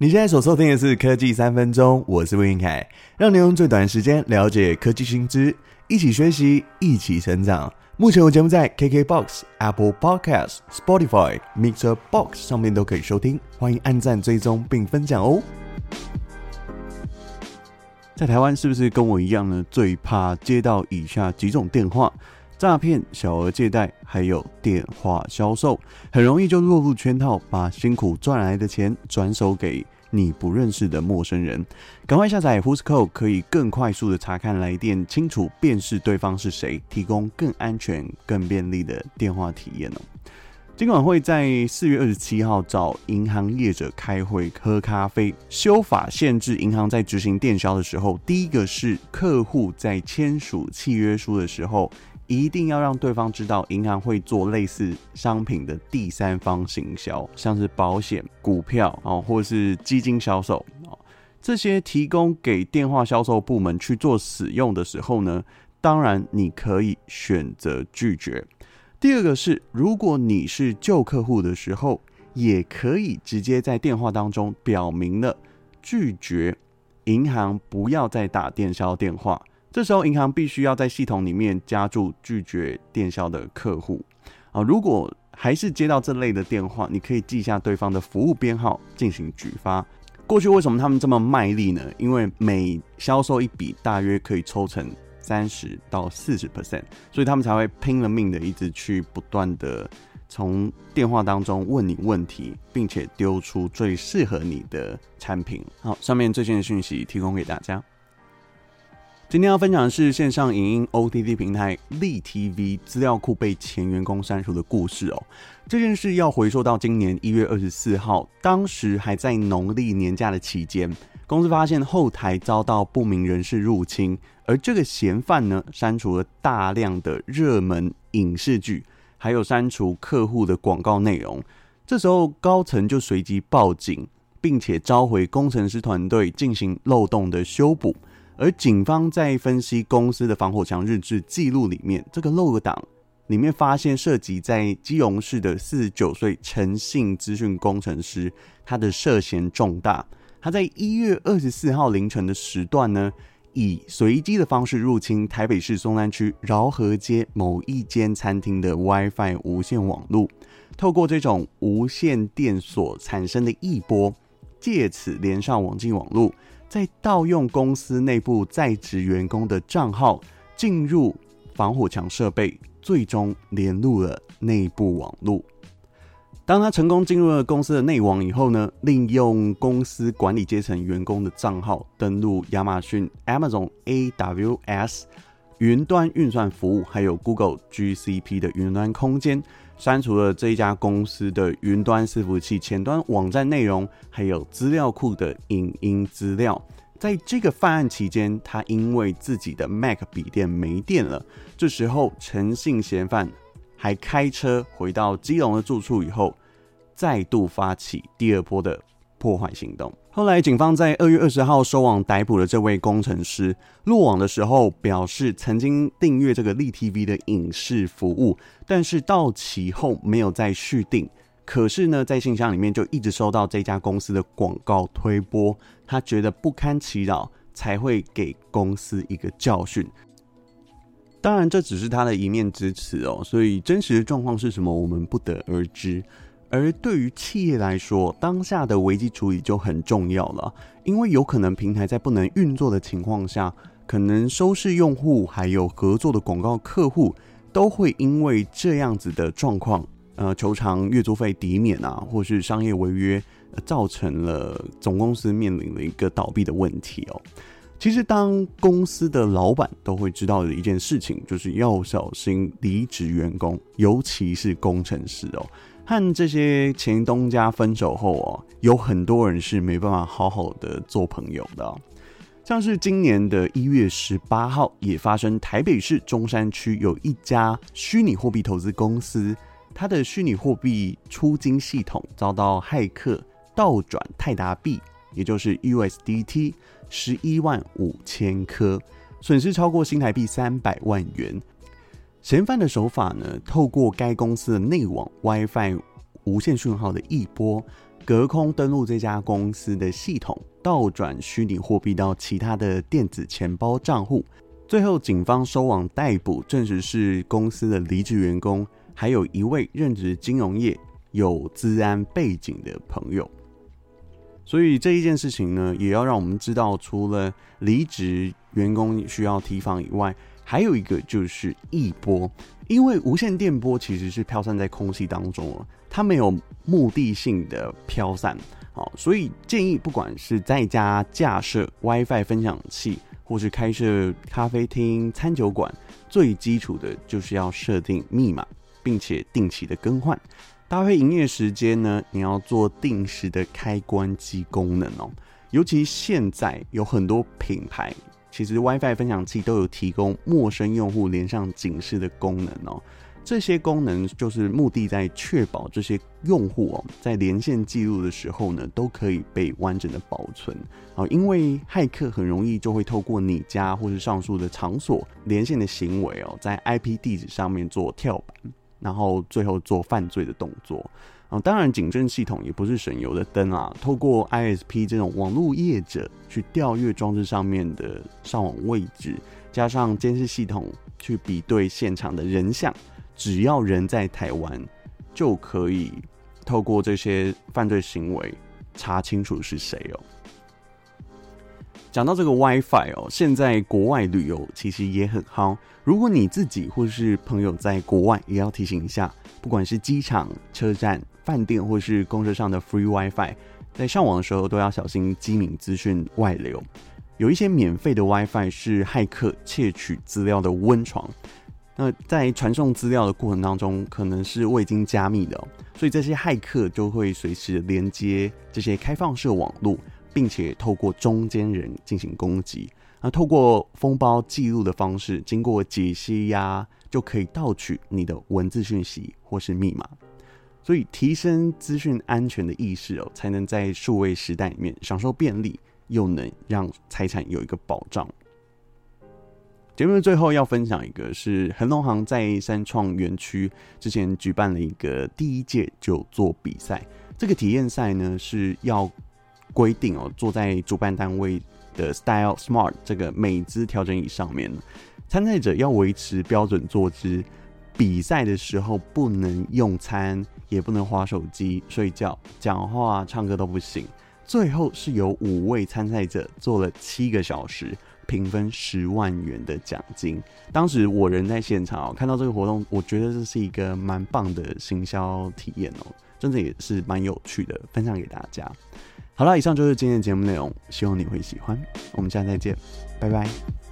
你现在所收听的是科技三分钟，我是魏云凯，让你用最短时间了解科技新知，一起学习，一起成长。目前我节目在 KKBOX、Apple Podcasts、Spotify、Mixer Box 上面都可以收听，欢迎按赞、追踪并分享哦。在台湾，是不是跟我一样呢？最怕接到以下几种电话。诈骗、小额借贷，还有电话销售，很容易就落入圈套，把辛苦赚来的钱转手给你不认识的陌生人。赶快下载 Whoscall，可以更快速的查看来电，清楚辨识对方是谁，提供更安全、更便利的电话体验哦。金管会在四月二十七号找银行业者开会喝咖啡，修法限制银行在执行电销的时候，第一个是客户在签署契约书的时候。一定要让对方知道，银行会做类似商品的第三方行销，像是保险、股票哦，或是基金销售哦，这些提供给电话销售部门去做使用的时候呢，当然你可以选择拒绝。第二个是，如果你是旧客户的时候，也可以直接在电话当中表明了拒绝银行不要再打电销电话。这时候，银行必须要在系统里面加注拒绝电销的客户啊。如果还是接到这类的电话，你可以记下对方的服务编号进行举发。过去为什么他们这么卖力呢？因为每销售一笔，大约可以抽成三十到四十 percent，所以他们才会拼了命的一直去不断的从电话当中问你问题，并且丢出最适合你的产品。好，上面最新的讯息提供给大家。今天要分享的是线上影音 OTT 平台立 TV 资料库被前员工删除的故事哦。这件事要回溯到今年一月二十四号，当时还在农历年假的期间，公司发现后台遭到不明人士入侵，而这个嫌犯呢，删除了大量的热门影视剧，还有删除客户的广告内容。这时候高层就随即报警，并且召回工程师团队进行漏洞的修补。而警方在分析公司的防火墙日志记录里面，这个漏档里面发现涉及在基隆市的四十九岁诚信资讯工程师，他的涉嫌重大。他在一月二十四号凌晨的时段呢，以随机的方式入侵台北市松山区饶河街某一间餐厅的 WiFi 无线网络，透过这种无线电所产生的异波，借此连上网际网络。在盗用公司内部在职员工的账号进入防火墙设备，最终连入了内部网络。当他成功进入了公司的内网以后呢，利用公司管理阶层员工的账号登录亚马逊 Amazon AWS 云端运算服务，还有 Google GCP 的云端空间。删除了这一家公司的云端伺服器前端网站内容，还有资料库的影音资料。在这个犯案期间，他因为自己的 Mac 笔电没电了，这时候陈姓嫌犯还开车回到基隆的住处以后，再度发起第二波的破坏行动。后来，警方在二月二十号收网逮捕了这位工程师。落网的时候表示，曾经订阅这个立 TV 的影视服务，但是到期后没有再续订。可是呢，在信箱里面就一直收到这家公司的广告推播，他觉得不堪其扰，才会给公司一个教训。当然，这只是他的一面之词哦，所以真实的状况是什么，我们不得而知。而对于企业来说，当下的危机处理就很重要了，因为有可能平台在不能运作的情况下，可能收视用户还有合作的广告客户都会因为这样子的状况，呃，求偿月租费抵免啊，或是商业违约，造成了总公司面临了一个倒闭的问题哦。其实，当公司的老板都会知道的一件事情，就是要小心离职员工，尤其是工程师哦。和这些前东家分手后哦，有很多人是没办法好好的做朋友的。像是今年的一月十八号，也发生台北市中山区有一家虚拟货币投资公司，它的虚拟货币出金系统遭到骇客盗转泰达币，也就是 USDT 十一万五千颗，损失超过新台币三百万元。嫌犯的手法呢，透过该公司的内网 WiFi 无线讯号的一波，隔空登录这家公司的系统，倒转虚拟货币到其他的电子钱包账户。最后，警方收网逮捕，证实是公司的离职员工，还有一位任职金融业、有资安背景的朋友。所以这一件事情呢，也要让我们知道，除了离职员工需要提防以外，还有一个就是异波，因为无线电波其实是飘散在空气当中哦，它没有目的性的飘散，好，所以建议不管是在家架设 WiFi 分享器，或是开设咖啡厅、餐酒馆，最基础的就是要设定密码，并且定期的更换。搭配营业时间呢，你要做定时的开关机功能哦，尤其现在有很多品牌。其实 WiFi 分享器都有提供陌生用户连上警示的功能哦，这些功能就是目的在确保这些用户哦，在连线记录的时候呢，都可以被完整的保存啊，因为骇客很容易就会透过你家或是上述的场所连线的行为哦，在 IP 地址上面做跳板，然后最后做犯罪的动作。啊，当然，警政系统也不是省油的灯啊。透过 ISP 这种网络业者去调阅装置上面的上网位置，加上监视系统去比对现场的人像，只要人在台湾，就可以透过这些犯罪行为查清楚是谁哦。讲到这个 WiFi 哦，现在国外旅游其实也很夯。如果你自己或是朋友在国外，也要提醒一下，不管是机场、车站。饭店或是公车上的 Free WiFi，在上网的时候都要小心机敏资讯外流。有一些免费的 WiFi 是骇客窃取资料的温床。那在传送资料的过程当中，可能是未经加密的，所以这些骇客就会随时连接这些开放式网络，并且透过中间人进行攻击。那透过封包记录的方式，经过解析呀，就可以盗取你的文字讯息或是密码。所以，提升资讯安全的意识哦，才能在数位时代里面享受便利，又能让财产有一个保障。节目的最后要分享一个，是恒隆行在三创园区之前举办了一个第一届久坐比赛。这个体验赛呢，是要规定哦，坐在主办单位的 Style Smart 这个美姿调整椅上面，参赛者要维持标准坐姿。比赛的时候不能用餐，也不能划手机、睡觉、讲话、唱歌都不行。最后是有五位参赛者坐了七个小时，平分十万元的奖金。当时我人在现场，看到这个活动，我觉得这是一个蛮棒的行销体验哦，真的也是蛮有趣的，分享给大家。好了，以上就是今天的节目内容，希望你会喜欢。我们下次再见，拜拜。